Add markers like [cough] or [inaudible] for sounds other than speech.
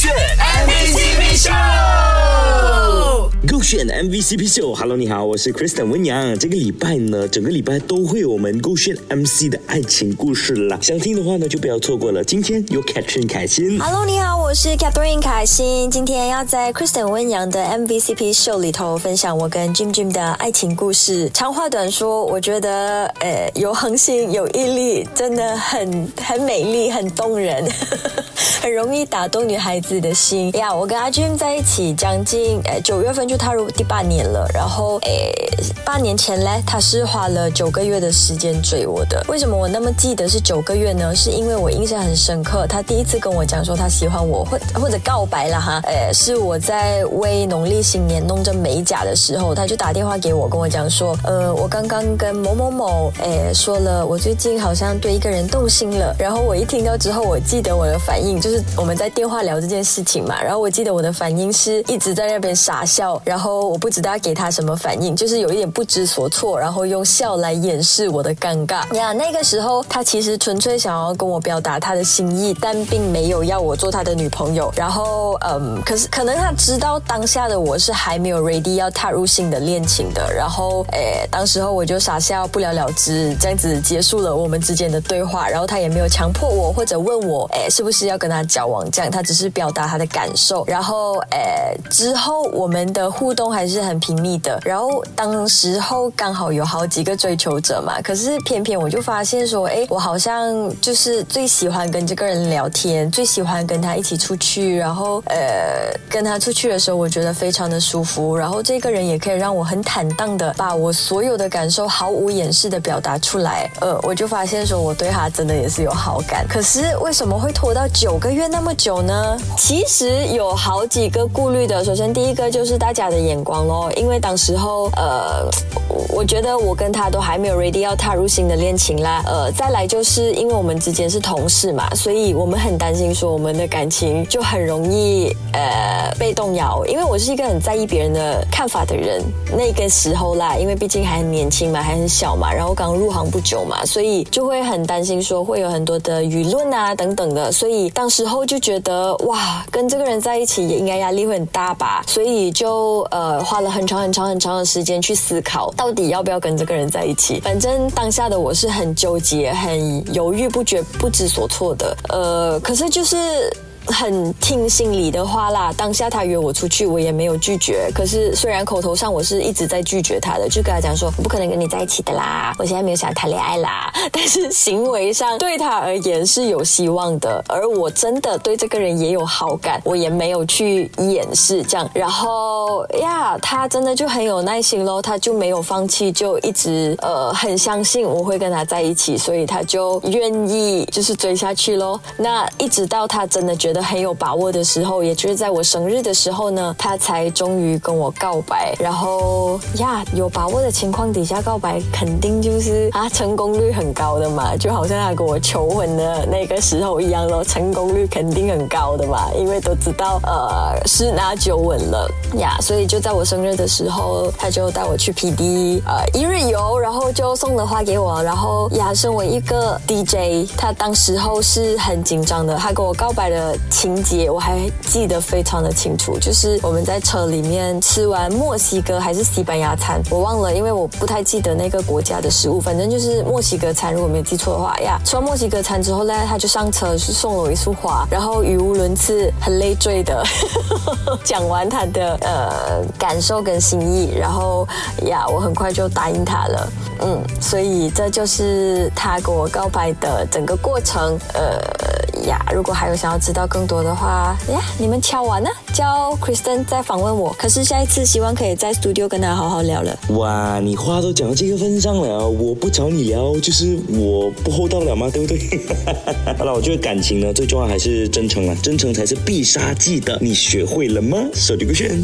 炫 MVC 秀。MVCP 秀，Hello，你好，我是 Kristen 温阳。这个礼拜呢，整个礼拜都会有我们勾选 MC 的爱情故事啦。想听的话呢，就不要错过了。今天有 Catherine 凯欣。Hello，你好，我是 Catherine 凯欣。今天要在 Kristen 温阳的 MVCP 秀里头分享我跟 Jim Jim 的爱情故事。长话短说，我觉得呃有恒心有毅力，真的很很美丽，很动人，[laughs] 很容易打动女孩子的心呀。我跟阿 Jim 在一起将近呃九月份就踏入第八年了，然后诶八年前呢，他是花了九个月的时间追我的。为什么我那么记得是九个月呢？是因为我印象很深刻，他第一次跟我讲说他喜欢我，或或者告白了哈，诶，是我在为农历新年弄着美甲的时候，他就打电话给我，跟我讲说，呃，我刚刚跟某某某，诶，说了，我最近好像对一个人动心了。然后我一听到之后，我记得我的反应就是我们在电话聊这件事情嘛，然后我记得我的反应是一直在那边傻笑，然后我不知道给他什么反应，就是有一点不知所措，然后用笑来掩饰我的尴尬呀。那个时候他其实纯粹想要跟我表达他的心意，但并没有要我做他的女朋友。然后嗯，可是可能他知道当下的我是还没有 ready 要踏入新的恋情的，然后诶，当时候我就傻笑不了了之，这样子结束了我们之间的对话。然后他也没有强迫我或者问我诶是不是要跟他交往，这样他只是表达他的感受。然后诶之后我们的互动还是很频密的。然后当时候刚好有好几个追求者嘛，可是偏偏我就发现说，诶，我好像就是最喜欢跟这个人聊天，最喜欢跟他一起出去，然后呃跟他出去的时候，我觉得非常的舒服。然后这个人也可以让我很坦荡的把我所有的感受毫无掩饰的表达出来。呃，我就发现说我对他真的也是有好感。可是为什么会拖到九个月那么久呢？其实有好几个顾虑的。首先第一个就是大家的眼光咯，因为当时候呃，我觉得我跟他都还没有 ready 要踏入新的恋情啦。呃，再来就是因为我们之间是同事嘛，所以我们很担心说我们的感情就很容易呃被动摇。因为我是一个很在意别人的看法的人，那个时候啦，因为毕竟还很年轻嘛，还很小嘛，然后刚入行不久嘛，所以就会很担心说会有很多的舆论啊等等的。所以当时候就觉得哇，跟这个人在一起也应该压力会很大吧，所以就呃花了很长很长很长的时间去思考，到底要不要跟这个人在一起。反正当下的我是很纠结、很犹豫不决、不知所措的。呃，可是就是。很听心里的话啦，当下他约我出去，我也没有拒绝。可是虽然口头上我是一直在拒绝他的，就跟他讲说我不可能跟你在一起的啦，我现在没有想谈恋爱啦。但是行为上对他而言是有希望的，而我真的对这个人也有好感，我也没有去掩饰这样。然后呀，他真的就很有耐心咯，他就没有放弃，就一直呃很相信我会跟他在一起，所以他就愿意就是追下去咯。那一直到他真的觉觉得。很有把握的时候，也就是在我生日的时候呢，他才终于跟我告白。然后呀，有把握的情况底下告白，肯定就是啊，成功率很高的嘛，就好像他跟我求婚的那个时候一样咯，成功率肯定很高的嘛，因为都知道呃十拿九稳了呀，所以就在我生日的时候，他就带我去 PD 呃一日游，然后就送了花给我，然后呀，身为一个 DJ，他当时候是很紧张的，他跟我告白了。情节我还记得非常的清楚，就是我们在车里面吃完墨西哥还是西班牙餐，我忘了，因为我不太记得那个国家的食物，反正就是墨西哥餐，如果没有记错的话呀。吃完墨西哥餐之后呢，他就上车去送了我一束花，然后语无伦次、很累赘的 [laughs] 讲完他的呃感受跟心意，然后呀，我很快就答应他了，嗯，所以这就是他跟我告白的整个过程，呃呀，如果还有想要知道更多的话呀，你们敲完呢，叫 Kristen 再访问我。可是下一次希望可以在 studio 跟他好好聊了。哇，你话都讲到这个份上了，我不找你聊，就是我不厚道了吗？对不对？[laughs] 好了，我觉得感情呢，最重要还是真诚啊，真诚才是必杀技的，你学会了吗？手机勾选。